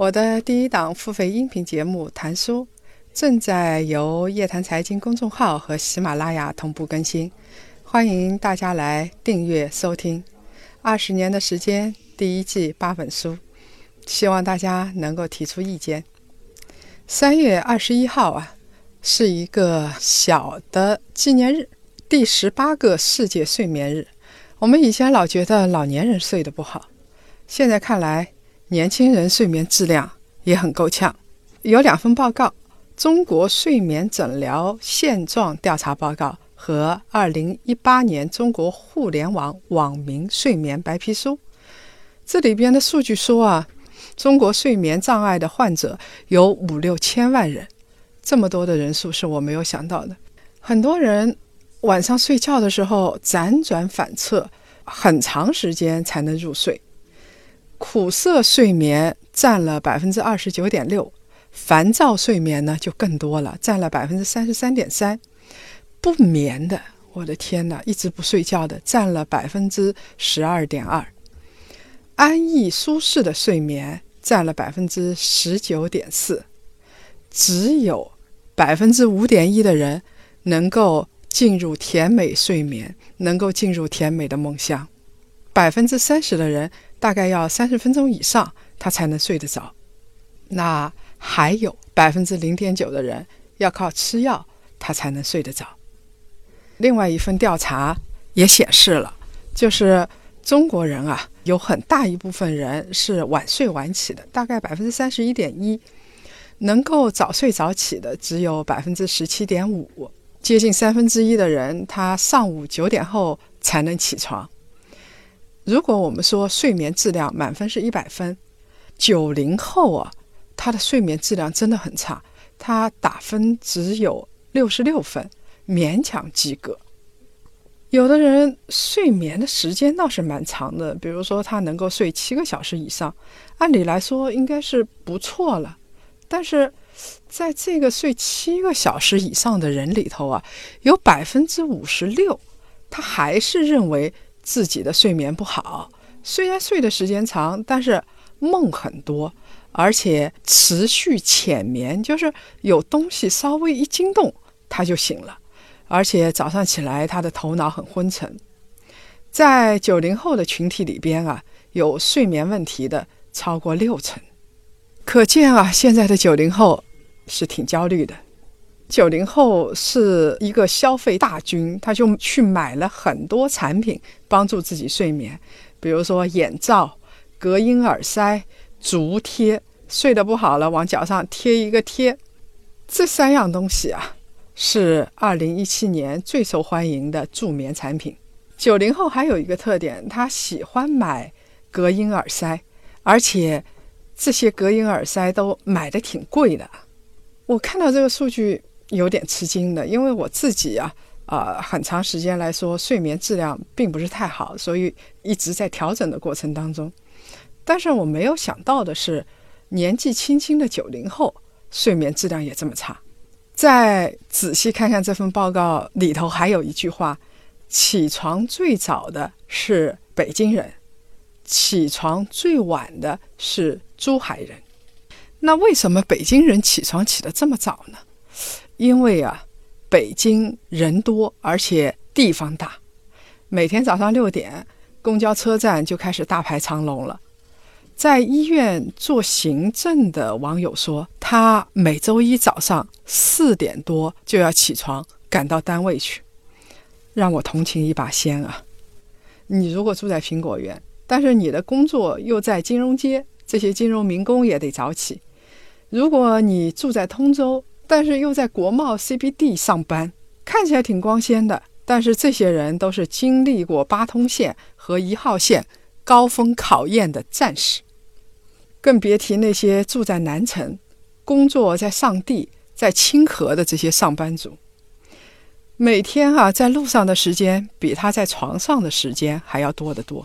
我的第一档付费音频节目《谈书》正在由叶谈财经公众号和喜马拉雅同步更新，欢迎大家来订阅收听。二十年的时间，第一季八本书，希望大家能够提出意见。三月二十一号啊，是一个小的纪念日，第十八个世界睡眠日。我们以前老觉得老年人睡得不好，现在看来。年轻人睡眠质量也很够呛。有两份报告：《中国睡眠诊疗现状调查报告》和《二零一八年中国互联网网民睡眠白皮书》。这里边的数据说啊，中国睡眠障碍的患者有五六千万人，这么多的人数是我没有想到的。很多人晚上睡觉的时候辗转反侧，很长时间才能入睡。苦涩睡眠占了百分之二十九点六，烦躁睡眠呢就更多了，占了百分之三十三点三。不眠的，我的天哪，一直不睡觉的占了百分之十二点二。安逸舒适的睡眠占了百分之十九点四，只有百分之五点一的人能够进入甜美睡眠，能够进入甜美的梦乡。百分之三十的人。大概要三十分钟以上，他才能睡得着。那还有百分之零点九的人要靠吃药，他才能睡得着。另外一份调查也显示了，就是中国人啊，有很大一部分人是晚睡晚起的，大概百分之三十一点一，能够早睡早起的只有百分之十七点五，接近三分之一的人，他上午九点后才能起床。如果我们说睡眠质量满分是一百分，九零后啊，他的睡眠质量真的很差，他打分只有六十六分，勉强及格。有的人睡眠的时间倒是蛮长的，比如说他能够睡七个小时以上，按理来说应该是不错了。但是在这个睡七个小时以上的人里头啊，有百分之五十六，他还是认为。自己的睡眠不好，虽然睡的时间长，但是梦很多，而且持续浅眠，就是有东西稍微一惊动他就醒了，而且早上起来他的头脑很昏沉。在九零后的群体里边啊，有睡眠问题的超过六成，可见啊，现在的九零后是挺焦虑的。九零后是一个消费大军，他就去买了很多产品帮助自己睡眠，比如说眼罩、隔音耳塞、足贴，睡得不好了往脚上贴一个贴。这三样东西啊，是二零一七年最受欢迎的助眠产品。九零后还有一个特点，他喜欢买隔音耳塞，而且这些隔音耳塞都买的挺贵的。我看到这个数据。有点吃惊的，因为我自己啊，呃，很长时间来说睡眠质量并不是太好，所以一直在调整的过程当中。但是我没有想到的是，年纪轻轻的九零后睡眠质量也这么差。再仔细看看这份报告里头，还有一句话：起床最早的是北京人，起床最晚的是珠海人。那为什么北京人起床起得这么早呢？因为啊，北京人多，而且地方大，每天早上六点，公交车站就开始大排长龙了。在医院做行政的网友说，他每周一早上四点多就要起床赶到单位去，让我同情一把先啊！你如果住在苹果园，但是你的工作又在金融街，这些金融民工也得早起。如果你住在通州，但是又在国贸 CBD 上班，看起来挺光鲜的。但是这些人都是经历过八通线和一号线高峰考验的战士，更别提那些住在南城、工作在上地、在清河的这些上班族，每天啊在路上的时间比他在床上的时间还要多得多。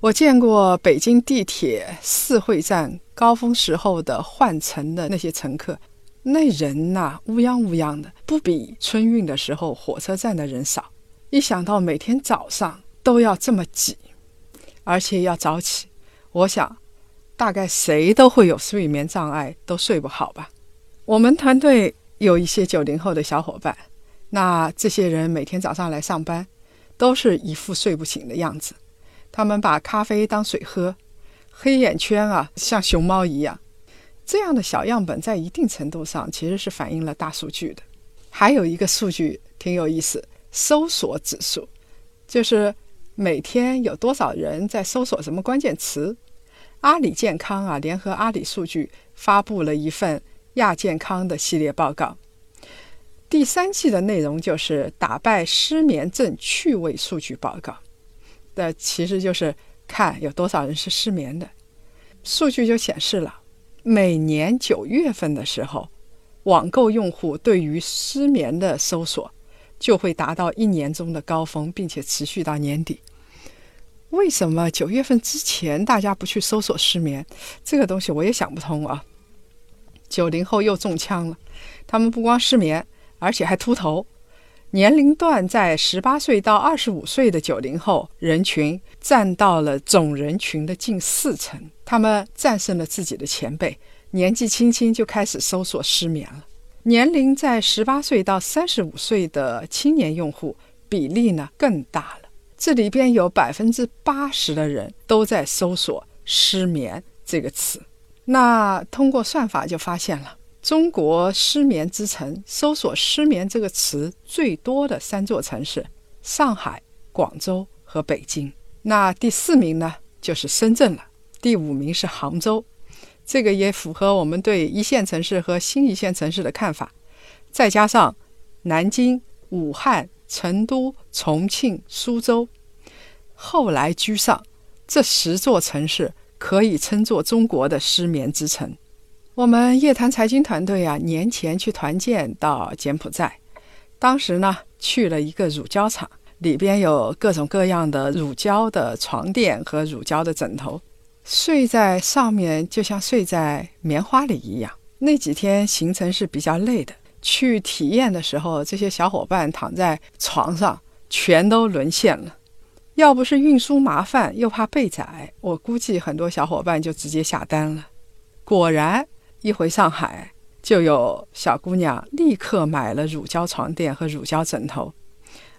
我见过北京地铁四惠站高峰时候的换乘的那些乘客，那人呐乌泱乌泱的，不比春运的时候火车站的人少。一想到每天早上都要这么挤，而且要早起，我想，大概谁都会有睡眠障碍，都睡不好吧。我们团队有一些九零后的小伙伴，那这些人每天早上来上班，都是一副睡不醒的样子。他们把咖啡当水喝，黑眼圈啊像熊猫一样。这样的小样本在一定程度上其实是反映了大数据的。还有一个数据挺有意思，搜索指数，就是每天有多少人在搜索什么关键词。阿里健康啊，联合阿里数据发布了一份亚健康的系列报告。第三季的内容就是打败失眠症趣味数据报告。的其实就是看有多少人是失眠的，数据就显示了，每年九月份的时候，网购用户对于失眠的搜索就会达到一年中的高峰，并且持续到年底。为什么九月份之前大家不去搜索失眠？这个东西我也想不通啊。九零后又中枪了，他们不光失眠，而且还秃头。年龄段在十八岁到二十五岁的九零后人群占到了总人群的近四成，他们战胜了自己的前辈，年纪轻轻就开始搜索失眠了。年龄在十八岁到三十五岁的青年用户比例呢更大了，这里边有百分之八十的人都在搜索失眠这个词。那通过算法就发现了。中国失眠之城，搜索“失眠”这个词最多的三座城市：上海、广州和北京。那第四名呢，就是深圳了。第五名是杭州，这个也符合我们对一线城市和新一线城市的看法。再加上南京、武汉、成都、重庆、苏州，后来居上，这十座城市可以称作中国的失眠之城。我们夜谈财经团队啊，年前去团建到柬埔寨，当时呢去了一个乳胶厂，里边有各种各样的乳胶的床垫和乳胶的枕头，睡在上面就像睡在棉花里一样。那几天行程是比较累的，去体验的时候，这些小伙伴躺在床上全都沦陷了。要不是运输麻烦，又怕被宰，我估计很多小伙伴就直接下单了。果然。一回上海，就有小姑娘立刻买了乳胶床垫和乳胶枕头，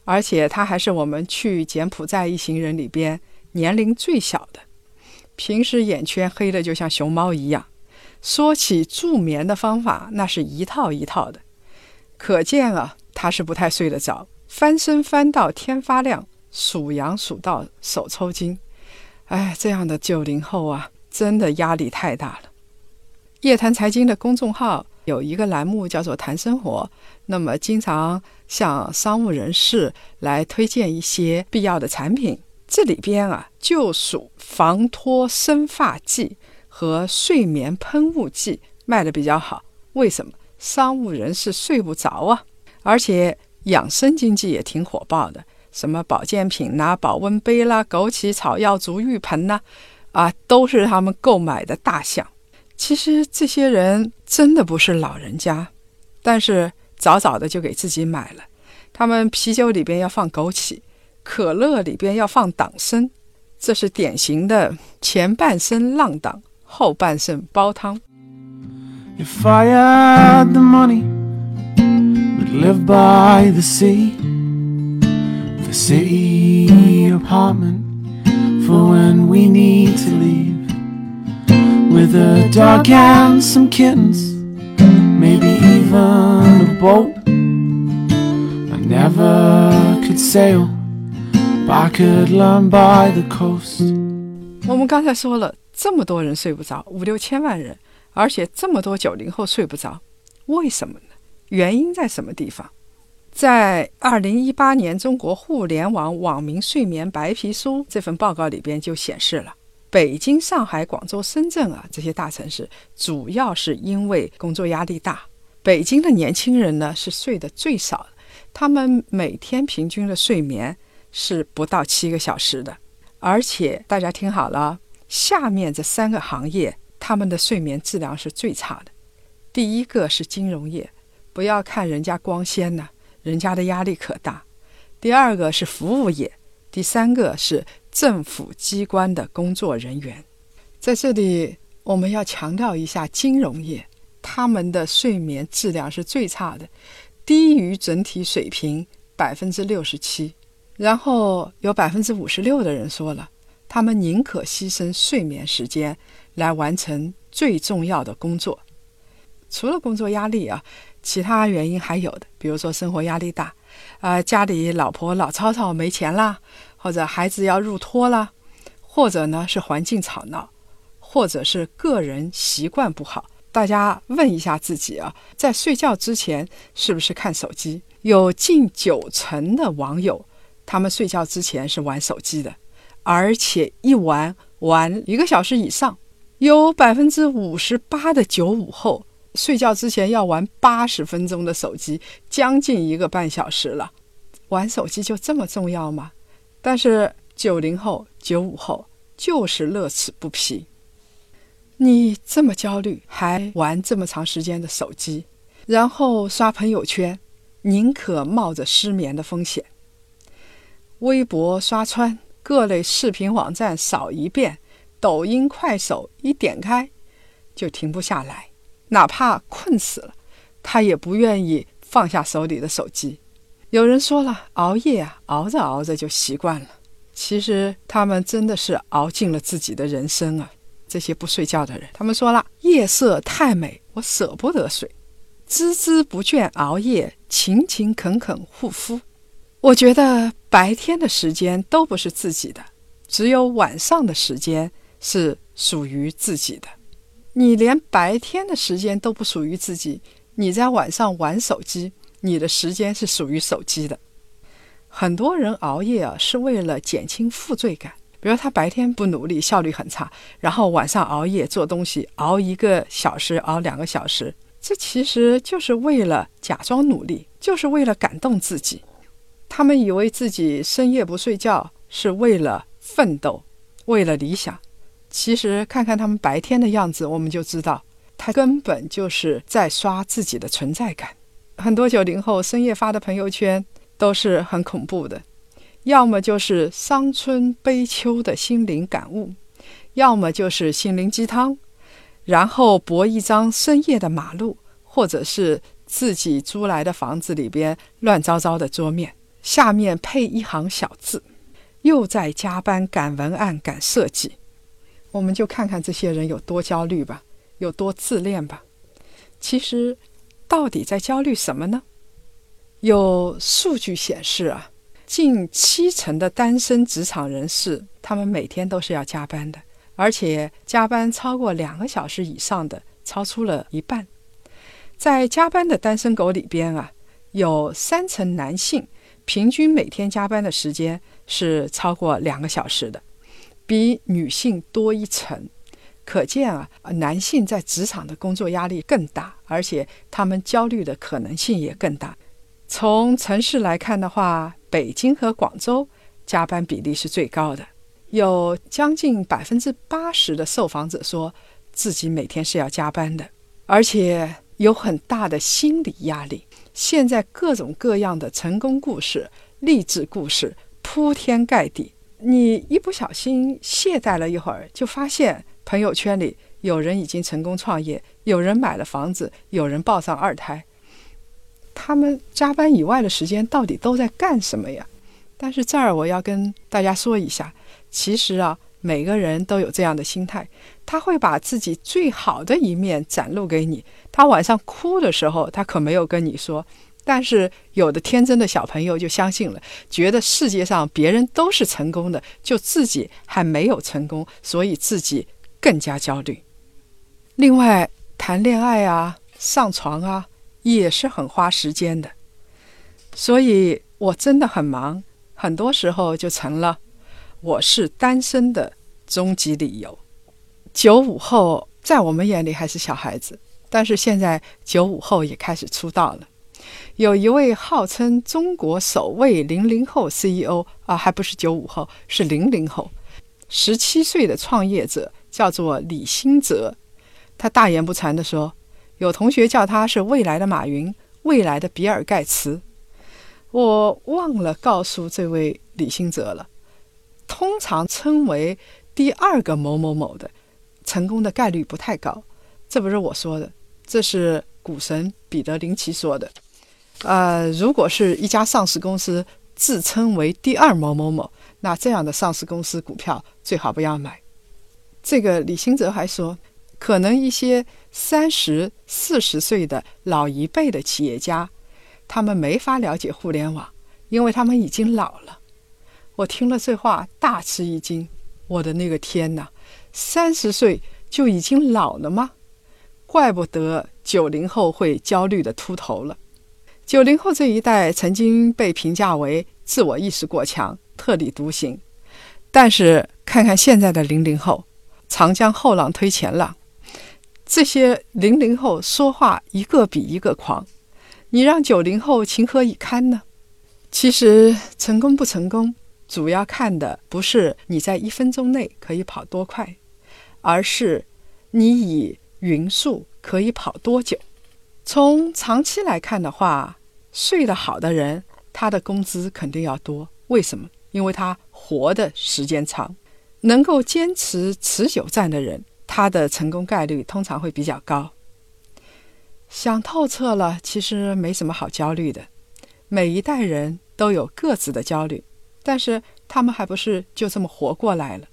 而且她还是我们去柬埔寨一行人里边年龄最小的，平时眼圈黑的就像熊猫一样。说起助眠的方法，那是一套一套的，可见啊，她是不太睡得着，翻身翻到天发亮，数羊数到手抽筋。哎，这样的九零后啊，真的压力太大了。夜谈财经的公众号有一个栏目叫做“谈生活”，那么经常向商务人士来推荐一些必要的产品。这里边啊，就属防脱生发剂和睡眠喷雾剂卖的比较好。为什么？商务人士睡不着啊，而且养生经济也挺火爆的，什么保健品呐、保温杯啦、枸杞草药足浴盆呐，啊，都是他们购买的大项。其实这些人真的不是老人家，但是早早的就给自己买了。他们啤酒里边要放枸杞，可乐里边要放党参，这是典型的前半生浪荡，后半生煲汤。With a dog and some kittens, maybe even a boat. I never could sail, but I could learn by the coast. 我们刚才说了，这么多人睡不着，五六千万人，而且这么多九零后睡不着，为什么呢？原因在什么地方？在二零一八年《中国互联网网民睡眠白皮书》这份报告里边就显示了。北京、上海、广州、深圳啊这些大城市，主要是因为工作压力大。北京的年轻人呢是睡得最少的，他们每天平均的睡眠是不到七个小时的。而且大家听好了，下面这三个行业，他们的睡眠质量是最差的。第一个是金融业，不要看人家光鲜呢，人家的压力可大。第二个是服务业，第三个是政府机关的工作人员。在这里，我们要强调一下金融业。他们的睡眠质量是最差的，低于整体水平百分之六十七。然后有百分之五十六的人说了，他们宁可牺牲睡眠时间来完成最重要的工作。除了工作压力啊，其他原因还有的，比如说生活压力大，啊，家里老婆老吵吵没钱啦，或者孩子要入托啦，或者呢是环境吵闹，或者是个人习惯不好。大家问一下自己啊，在睡觉之前是不是看手机？有近九成的网友，他们睡觉之前是玩手机的，而且一玩玩一个小时以上。有百分之五十八的九五后，睡觉之前要玩八十分钟的手机，将近一个半小时了。玩手机就这么重要吗？但是九零后、九五后就是乐此不疲。你这么焦虑，还玩这么长时间的手机，然后刷朋友圈，宁可冒着失眠的风险。微博刷穿，各类视频网站扫一遍，抖音、快手一点开就停不下来，哪怕困死了，他也不愿意放下手里的手机。有人说了，熬夜啊，熬着熬着就习惯了。其实他们真的是熬尽了自己的人生啊。这些不睡觉的人，他们说了：“夜色太美，我舍不得睡，孜孜不倦熬夜，勤勤恳恳护肤。”我觉得白天的时间都不是自己的，只有晚上的时间是属于自己的。你连白天的时间都不属于自己，你在晚上玩手机，你的时间是属于手机的。很多人熬夜啊，是为了减轻负罪感。比如他白天不努力，效率很差，然后晚上熬夜做东西，熬一个小时，熬两个小时，这其实就是为了假装努力，就是为了感动自己。他们以为自己深夜不睡觉是为了奋斗，为了理想。其实看看他们白天的样子，我们就知道，他根本就是在刷自己的存在感。很多九零后深夜发的朋友圈都是很恐怖的。要么就是伤春悲秋的心灵感悟，要么就是心灵鸡汤，然后博一张深夜的马路，或者是自己租来的房子里边乱糟糟的桌面，下面配一行小字：“又在加班赶文案赶设计。”我们就看看这些人有多焦虑吧，有多自恋吧。其实，到底在焦虑什么呢？有数据显示啊。近七成的单身职场人士，他们每天都是要加班的，而且加班超过两个小时以上的，超出了一半。在加班的单身狗里边啊，有三成男性平均每天加班的时间是超过两个小时的，比女性多一成。可见啊，男性在职场的工作压力更大，而且他们焦虑的可能性也更大。从城市来看的话，北京和广州加班比例是最高的，有将近百分之八十的受访者说自己每天是要加班的，而且有很大的心理压力。现在各种各样的成功故事、励志故事铺天盖地，你一不小心懈怠了一会儿，就发现朋友圈里有人已经成功创业，有人买了房子，有人抱上二胎。他们加班以外的时间到底都在干什么呀？但是这儿我要跟大家说一下，其实啊，每个人都有这样的心态，他会把自己最好的一面展露给你。他晚上哭的时候，他可没有跟你说。但是有的天真的小朋友就相信了，觉得世界上别人都是成功的，就自己还没有成功，所以自己更加焦虑。另外，谈恋爱啊，上床啊。也是很花时间的，所以我真的很忙，很多时候就成了我是单身的终极理由。九五后在我们眼里还是小孩子，但是现在九五后也开始出道了。有一位号称中国首位零零后 CEO 啊，还不是九五后，是零零后，十七岁的创业者叫做李兴哲。他大言不惭地说：“有同学叫他是未来的马云，未来的比尔盖茨。”我忘了告诉这位李兴哲了。通常称为第二个某某某的，成功的概率不太高。这不是我说的，这是股神彼得林奇说的。呃，如果是一家上市公司自称为第二某某某，那这样的上市公司股票最好不要买。这个李兴哲还说，可能一些三十四十岁的老一辈的企业家，他们没法了解互联网，因为他们已经老了。我听了这话大吃一惊，我的那个天哪，三十岁就已经老了吗？怪不得九零后会焦虑的秃头了。九零后这一代曾经被评价为自我意识过强、特立独行，但是看看现在的零零后，长江后浪推前浪，这些零零后说话一个比一个狂，你让九零后情何以堪呢？其实成功不成功，主要看的不是你在一分钟内可以跑多快，而是你以匀速可以跑多久。从长期来看的话，睡得好的人，他的工资肯定要多。为什么？因为他活的时间长，能够坚持持久战的人，他的成功概率通常会比较高。想透彻了，其实没什么好焦虑的。每一代人都有各自的焦虑，但是他们还不是就这么活过来了。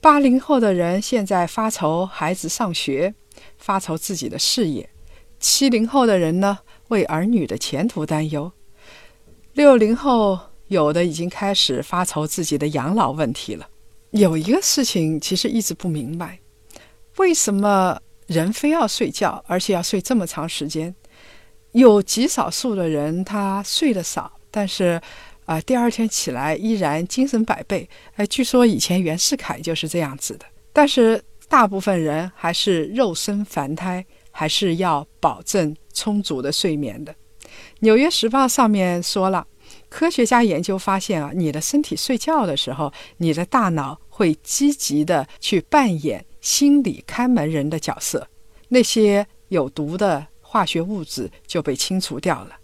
八零后的人现在发愁孩子上学，发愁自己的事业。七零后的人呢，为儿女的前途担忧；六零后有的已经开始发愁自己的养老问题了。有一个事情其实一直不明白：为什么人非要睡觉，而且要睡这么长时间？有极少数的人他睡得少，但是啊，第二天起来依然精神百倍。哎，据说以前袁世凯就是这样子的。但是大部分人还是肉身凡胎。还是要保证充足的睡眠的。《纽约时报》上面说了，科学家研究发现啊，你的身体睡觉的时候，你的大脑会积极的去扮演心理看门人的角色，那些有毒的化学物质就被清除掉了。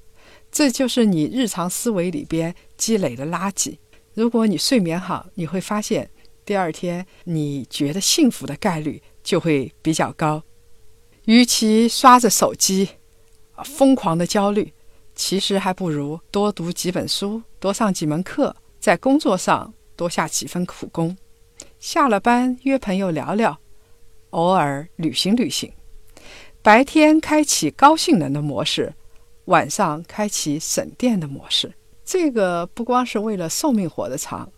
这就是你日常思维里边积累的垃圾。如果你睡眠好，你会发现第二天你觉得幸福的概率就会比较高。与其刷着手机，疯狂的焦虑，其实还不如多读几本书，多上几门课，在工作上多下几分苦功。下了班约朋友聊聊，偶尔旅行旅行。白天开启高性能的模式，晚上开启省电的模式。这个不光是为了寿命活得长，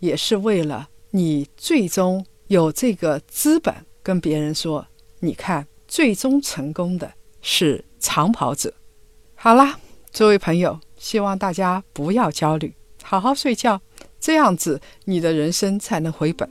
也是为了你最终有这个资本跟别人说：“你看。”最终成功的是长跑者。好啦，诸位朋友，希望大家不要焦虑，好好睡觉，这样子你的人生才能回本。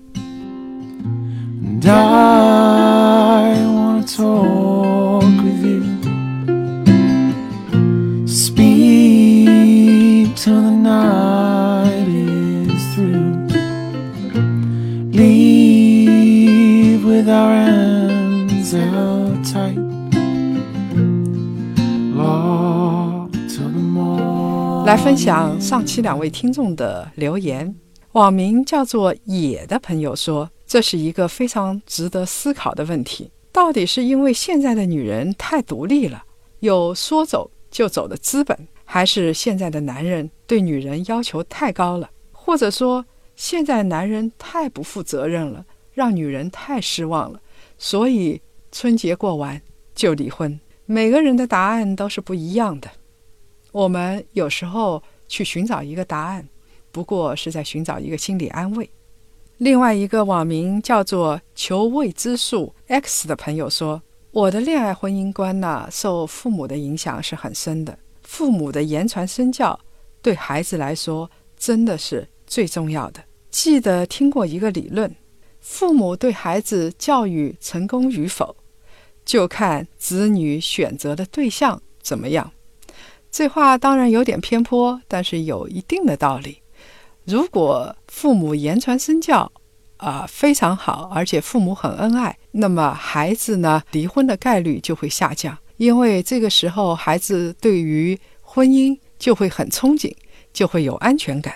来分享上期两位听众的留言。网名叫做“野”的朋友说：“这是一个非常值得思考的问题。到底是因为现在的女人太独立了，有说走就走的资本，还是现在的男人对女人要求太高了？或者说，现在男人太不负责任了，让女人太失望了，所以春节过完就离婚？每个人的答案都是不一样的。”我们有时候去寻找一个答案，不过是在寻找一个心理安慰。另外一个网名叫做“求未知数 X” 的朋友说：“我的恋爱婚姻观呢，受父母的影响是很深的。父母的言传身教，对孩子来说真的是最重要的。记得听过一个理论，父母对孩子教育成功与否，就看子女选择的对象怎么样。这话当然有点偏颇，但是有一定的道理。如果父母言传身教，啊，非常好，而且父母很恩爱，那么孩子呢，离婚的概率就会下降，因为这个时候孩子对于婚姻就会很憧憬，就会有安全感。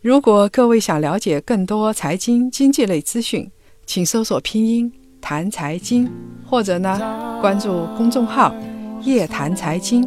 如果各位想了解更多财经经济类资讯，请搜索拼音谈财经，或者呢关注公众号夜谈财经，